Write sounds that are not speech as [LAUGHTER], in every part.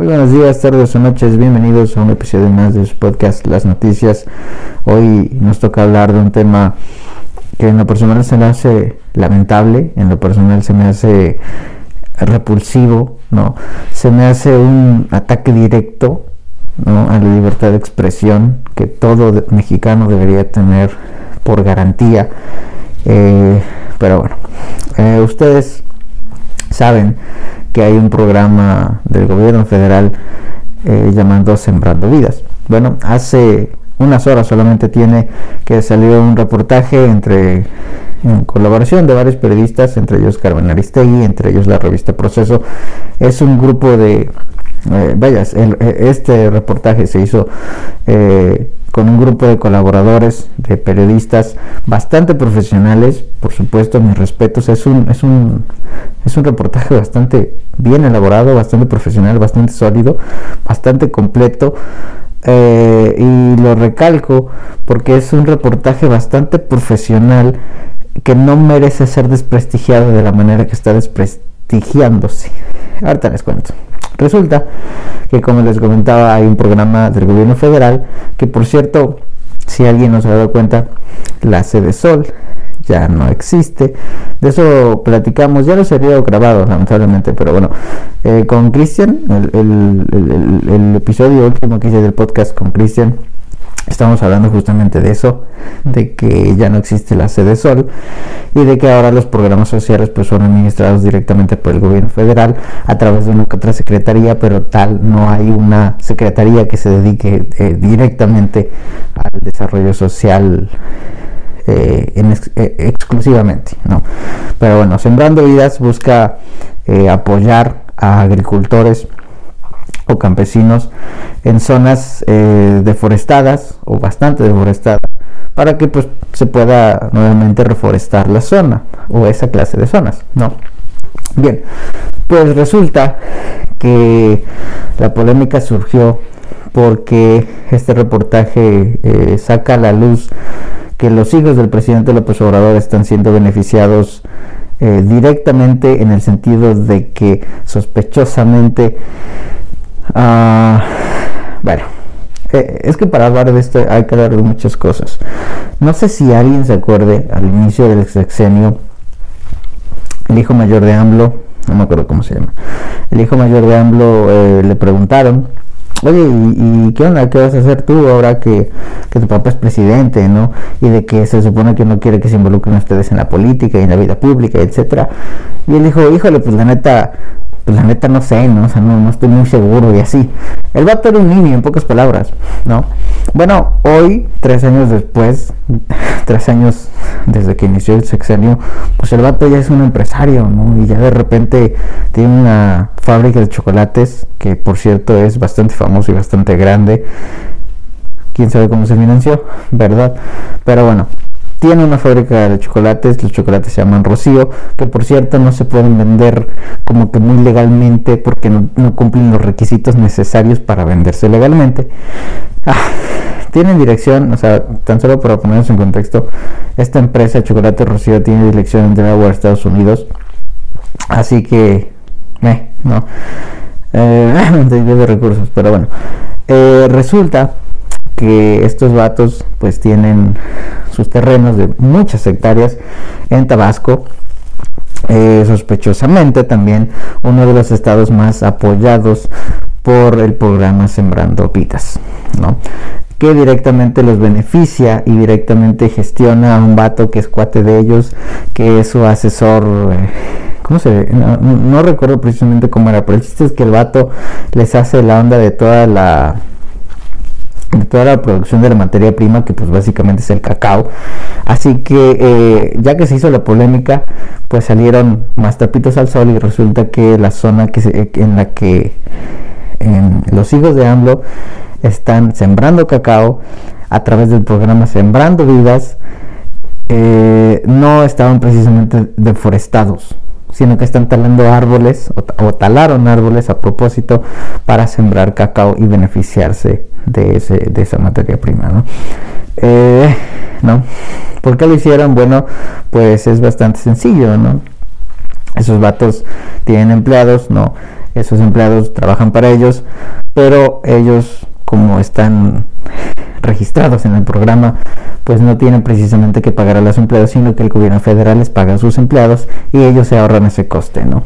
Muy buenos días, tardes o noches, bienvenidos a un episodio más de su podcast Las Noticias. Hoy nos toca hablar de un tema que en lo personal se me hace lamentable, en lo personal se me hace repulsivo, ¿no? Se me hace un ataque directo a la libertad de expresión que todo mexicano debería tener por garantía. Eh, pero bueno, eh, ustedes saben que hay un programa del gobierno federal eh, llamado Sembrando Vidas. Bueno, hace unas horas solamente tiene que salió un reportaje entre en colaboración de varios periodistas, entre ellos Carmen Aristegui, entre ellos la revista Proceso. Es un grupo de, eh, vayas, este reportaje se hizo eh, con un grupo de colaboradores, de periodistas bastante profesionales, por supuesto, mis respetos, es un, es un, es un reportaje bastante bien elaborado, bastante profesional, bastante sólido, bastante completo. Eh, y lo recalco porque es un reportaje bastante profesional que no merece ser desprestigiado de la manera que está desprestigiándose. Ahorita les cuento. Resulta que como les comentaba hay un programa del gobierno federal que por cierto, si alguien no se ha dado cuenta, la sede Sol ya no existe. De eso platicamos, ya lo se había grabado lamentablemente, pero bueno, eh, con Cristian, el, el, episodio último que hice del podcast con Cristian, Estamos hablando justamente de eso, de que ya no existe la sede Sol y de que ahora los programas sociales pues son administrados directamente por el gobierno federal a través de una otra secretaría, pero tal no hay una secretaría que se dedique eh, directamente al desarrollo social eh, eh, exclusivamente, ¿no? Pero bueno, Sembrando Vidas busca apoyar a agricultores o campesinos en zonas eh, deforestadas o bastante deforestadas para que pues se pueda nuevamente reforestar la zona o esa clase de zonas, ¿no? Bien, pues resulta que la polémica surgió porque este reportaje eh, saca a la luz que los hijos del presidente López Obrador están siendo beneficiados eh, directamente en el sentido de que sospechosamente Ah, bueno, eh, es que para hablar de esto hay que hablar de muchas cosas. No sé si alguien se acuerde al inicio del sexenio, el hijo mayor de AMLO, no me acuerdo cómo se llama, el hijo mayor de AMLO eh, le preguntaron, oye, ¿y, qué onda? ¿Qué vas a hacer tú ahora que, que, tu papá es presidente, ¿no? Y de que se supone que no quiere que se involucren ustedes en la política y en la vida pública, etcétera. Y él dijo, híjole, pues la neta, pues la neta no sé, ¿no? O sea, no, estoy muy seguro y así. El vato era un niño, en pocas palabras, ¿no? Bueno, hoy, tres años después, [LAUGHS] tres años desde que inició el sexenio, pues el vato ya es un empresario, ¿no? Y ya de repente tiene una fábrica de chocolates, que por cierto es bastante famoso y bastante grande. Quién sabe cómo se financió, ¿verdad? Pero bueno, tiene una fábrica de chocolates, los chocolates se llaman Rocío, que por cierto no se pueden vender como que muy legalmente porque no, cumplen los requisitos necesarios para venderse legalmente. Ah, tienen dirección, o sea, tan solo para ponernos en contexto, esta empresa Chocolate Rocío tiene dirección en Delaware, Estados Unidos. Así que, eh, no, eh, [CLEARS THROAT] de recursos, pero bueno, eh, resulta que estos vatos pues tienen sus terrenos de muchas hectáreas en Tabasco. Eh, sospechosamente también uno de los estados más apoyados por el programa Sembrando Vidas, ¿no? que directamente los beneficia y directamente gestiona a un vato que es cuate de ellos, que es su asesor. Eh, ¿Cómo se no, no, recuerdo precisamente cómo era, pero el chiste es que el vato les hace la onda de toda la de toda la producción de la materia prima que pues básicamente es el cacao. Así que eh, ya que se hizo la polémica pues salieron más tapitos al sol y resulta que la zona que en la que los hijos de AMLO están sembrando cacao a través del programa Sembrando Vidas eh, no estaban precisamente deforestados sino que están talando árboles o, talaron árboles a propósito para sembrar cacao y beneficiarse de, ese, de esa materia prima, ¿no? Eh, ¿no? ¿Por qué lo hicieron? Bueno, pues es bastante sencillo, ¿no? Esos vatos tienen empleados, ¿no? esos empleados trabajan para ellos, pero ellos como están registrados en el programa, pues no tienen precisamente que pagar a los empleados, sino que el gobierno federal les paga a sus empleados y ellos se ahorran ese coste, ¿no?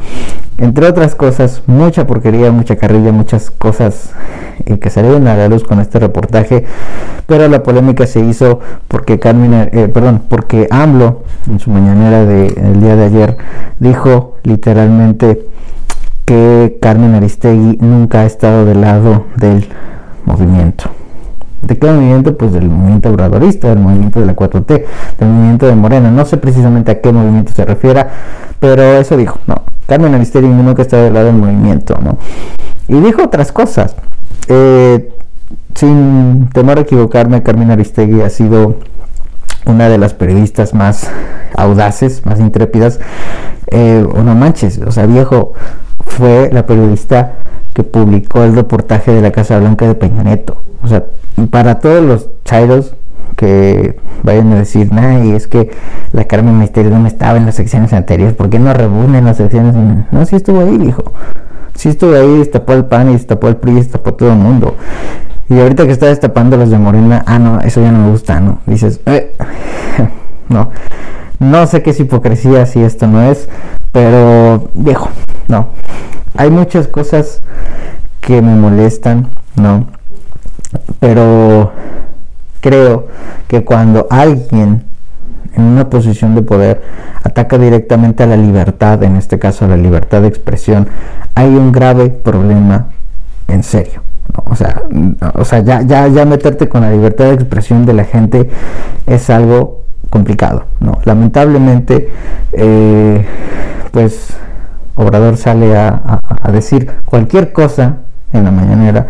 Entre otras cosas, mucha porquería, mucha carrilla, muchas cosas eh, que salieron a la luz con este reportaje, pero la polémica se hizo porque Carmen, eh, perdón, porque AMLO en su mañanera del día de ayer dijo literalmente que Carmen Aristegui nunca ha estado del lado del movimiento. ¿De qué movimiento? Pues del movimiento obradorista, del movimiento de la 4T, del movimiento de Morena. No sé precisamente a qué movimiento se refiera, pero eso dijo, no. Carmen Aristegui nunca está del lado del movimiento, ¿no? Y dijo otras cosas. Eh, sin temor a equivocarme, Carmen Aristegui ha sido una de las periodistas más audaces, más intrépidas. Eh, o no manches, o sea, viejo, fue la periodista que publicó el reportaje de la Casa Blanca de Peña Neto. O sea, para todos los chairos que vayan a decir, nah, y es que la Carmen Misterio no estaba en las secciones anteriores, ¿por qué no reúne en las secciones? No, sí estuvo ahí, dijo. Sí estuvo ahí, destapó el PAN y destapó el PRI, destapó todo el mundo. Y ahorita que está destapando los de Morena, ah, no, eso ya no me gusta, ¿no? Dices, eh, [LAUGHS] no. No sé qué es hipocresía si esto no es, pero viejo, no. Hay muchas cosas que me molestan, ¿no? Pero creo que cuando alguien en una posición de poder ataca directamente a la libertad, en este caso a la libertad de expresión, hay un grave problema en serio. O sea, o sea ya, ya, ya meterte con la libertad de expresión de la gente es algo complicado. ¿no? Lamentablemente, eh, pues Obrador sale a, decir cualquier cosa en la mañanera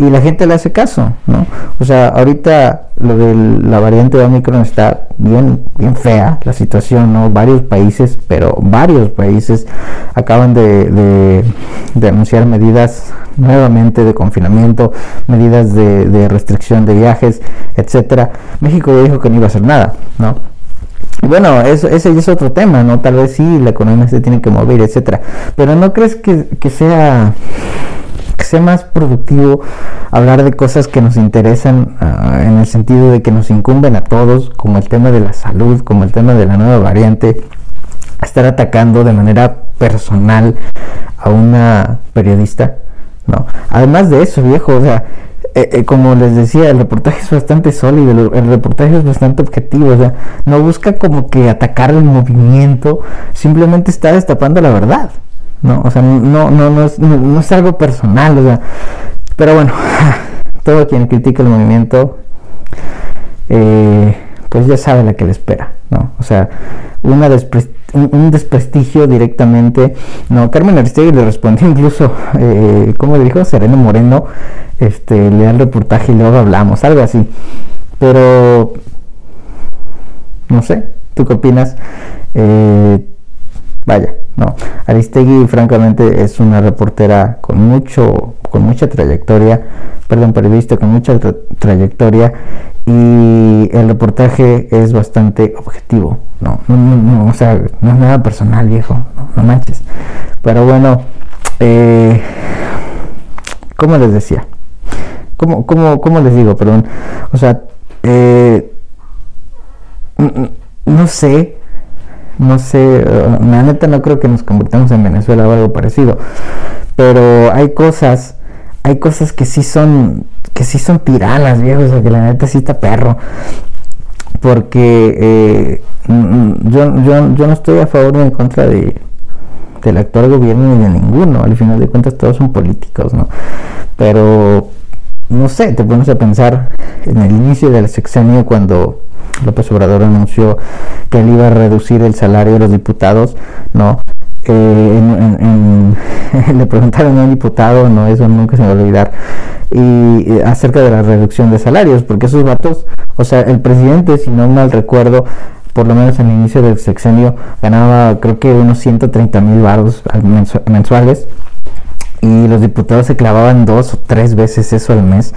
y la gente le hace caso, ¿no? O sea, ahorita lo de la variante de Omicron está bien, bien fea la situación, ¿no? Varios países, pero varios países acaban de, de, anunciar medidas nuevamente de confinamiento, medidas de, restricción de viajes, etcétera. México dijo que no iba a hacer nada, ¿no? Bueno, eso, ese es otro tema, ¿no? Tal vez sí, la economía se tiene que mover, etcétera. Pero ¿no crees que, sea que sea más productivo hablar de cosas que nos interesan ah, en el sentido de que nos incumben a todos, como el tema de la salud, como el tema de la nueva variante, estar atacando de manera personal a una periodista, ¿no? Además de eso, viejo, o sea, eh, eh, como les decía, el reportaje es bastante sólido, el, reportaje es bastante objetivo, o sea, no busca como que atacar el movimiento, simplemente está destapando la verdad, ¿no? O sea, no, no, no, es, no, es algo personal, o sea, pero bueno, [LAUGHS] todo quien critica el movimiento, eh, pues ya sabe la que le espera, ¿no? O sea, una un, desprestigio directamente. No, Carmen Aristegui le respondió incluso, [LAUGHS] eh, ¿cómo le dijo? Sereno Moreno, este, le da el reportaje y luego hablamos, algo así. Pero, no sé, ¿tú qué opinas? Eh, vaya, no. Aristegui, francamente, es una reportera con mucho, con mucha trayectoria, perdón, periodista con mucha trayectoria y el reportaje es bastante objetivo, no, no, no, o sea, no es nada personal, viejo, no, manches. Pero bueno, eh, ¿cómo les decía? ¿Cómo, cómo, cómo les digo? Perdón, o sea, eh, no sé, no sé, la neta no creo que nos convirtamos en Venezuela o algo parecido, pero hay cosas, hay cosas que sí son que sí son tiranas, viejo, o sea, que la neta sí está perro. Porque eh, yo, yo, yo no estoy a favor ni en contra de, del actual gobierno ni de ninguno. Al final de cuentas todos son políticos, ¿no? Pero, no sé, te pones a pensar en el inicio del sexenio cuando López Obrador anunció que él iba a reducir el salario de los diputados, ¿no? Eh, [LAUGHS] le preguntaron a un diputado, no, eso nunca se va a olvidar, y, acerca de la reducción de salarios, porque esos vatos, o sea, el presidente, si no mal recuerdo, por lo menos en el inicio del sexenio, ganaba creo que unos 130 mil baros mensuales y los diputados se clavaban dos o tres veces eso al mes.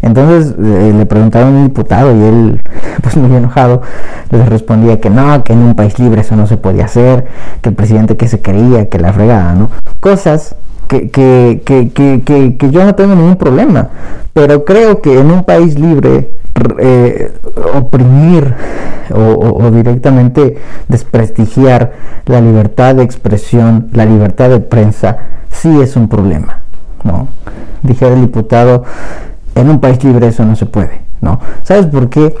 Entonces eh, le preguntaron a un diputado y él, [LAUGHS] pues muy enojado, les respondía que no, que en un país libre eso no se podía hacer, que el presidente que se creía, que la fregada, ¿no? Cosas que, que, que, que, yo no tengo ningún problema, pero creo que en un país libre eh, oprimir o, directamente desprestigiar la libertad de expresión, la libertad de prensa, sí es un problema, ¿no? Dije el diputado, en un país libre eso no se puede, ¿no? ¿Sabes por qué?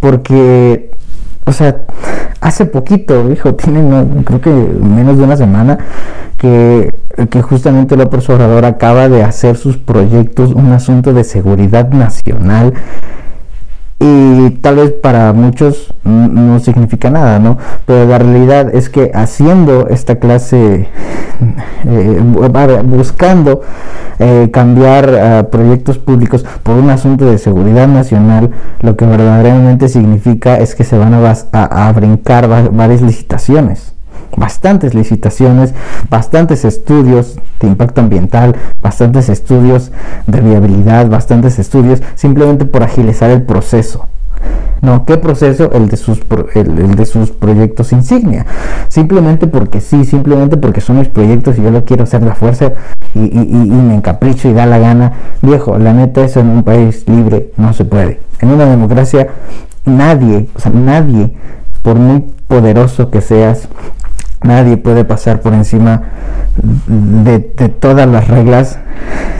Porque, o sea, hace poquito, hijo, [LAUGHS] tiene creo que menos de una semana, que, que justamente López Obrador acaba de hacer sus proyectos un asunto de seguridad nacional y tal vez para muchos no significa nada, ¿no? Pero la realidad es que haciendo esta clase, [LAUGHS] eh, buscando eh, cambiar proyectos públicos por un asunto de seguridad nacional, lo que verdaderamente significa es que se van a brincar varias licitaciones bastantes licitaciones, bastantes estudios de impacto ambiental, bastantes estudios de viabilidad, bastantes estudios simplemente por agilizar el proceso. No, ¿qué proceso? El de sus, el, de sus proyectos insignia. Simplemente porque sí, simplemente porque son mis proyectos y yo lo quiero hacer la fuerza y, y, me encapricho y da la gana. Viejo, la neta, eso en un país libre no se puede. En una democracia, nadie, o sea, nadie, por muy poderoso que seas, Nadie puede pasar por encima de, todas las reglas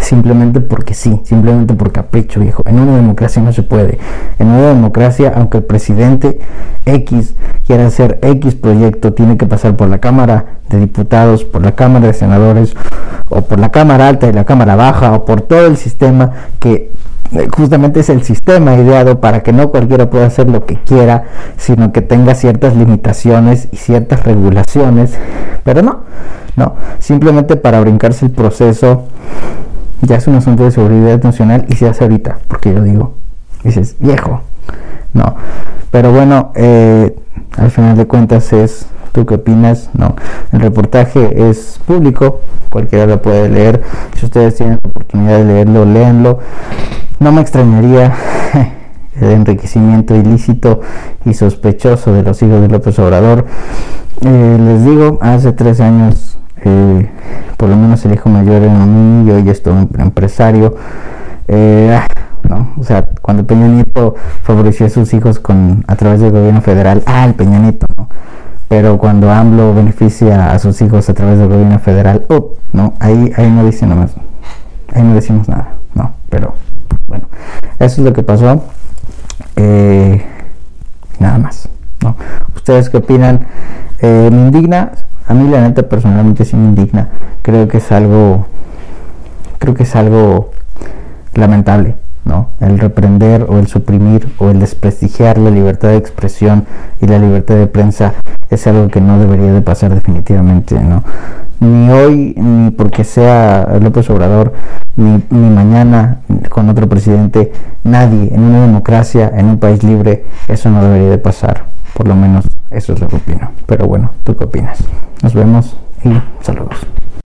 simplemente porque sí, simplemente por capricho, viejo. En una democracia no se puede. En una democracia, aunque el presidente X quiera hacer X proyecto, tiene que pasar por la Cámara de Diputados, por la Cámara de Senadores, o por la Cámara Alta y la Cámara Baja, o por todo el sistema que justamente es el sistema ideado para que no cualquiera pueda hacer lo que quiera, sino que tenga ciertas limitaciones y ciertas regulaciones, pero no, no, simplemente para brincarse el proceso ya es un asunto de seguridad nacional y se hace ahorita, porque yo digo, dices, viejo, no, pero bueno, eh, al final de cuentas es, ¿tú qué opinas? No, el reportaje es público, cualquiera lo puede leer, si ustedes tienen la oportunidad de leerlo, léanlo no me extrañaría [LAUGHS] el enriquecimiento ilícito y sospechoso de los hijos de López Obrador. Eh, les digo, hace tres años, eh, por lo menos el hijo mayor era un niño y esto un empresario. Eh, ah, ¿no? O sea, cuando Peña Nieto favoreció a sus hijos con a través del gobierno federal, ah, el Peña Nieto. Pero cuando AMLO beneficia a sus hijos a través del gobierno federal, oh, no, ahí, ahí no dice nada más, ahí no decimos nada, no, pero bueno, eso es lo que pasó. Eh, nada más. ¿Ustedes qué opinan? Eh, me indigna. A mí la neta personalmente sí me indigna. Creo que es algo. Creo que es algo lamentable. ¿No? El reprender o el suprimir o el desprestigiar la libertad de expresión y la libertad de prensa es algo que no debería de pasar definitivamente, ¿no? Ni hoy, ni porque sea López Obrador, ni, ni mañana con otro presidente, nadie en una democracia, en un país libre, eso no debería de pasar. Por lo menos eso es lo que opino. Pero bueno, ¿tú qué opinas? Nos vemos y saludos.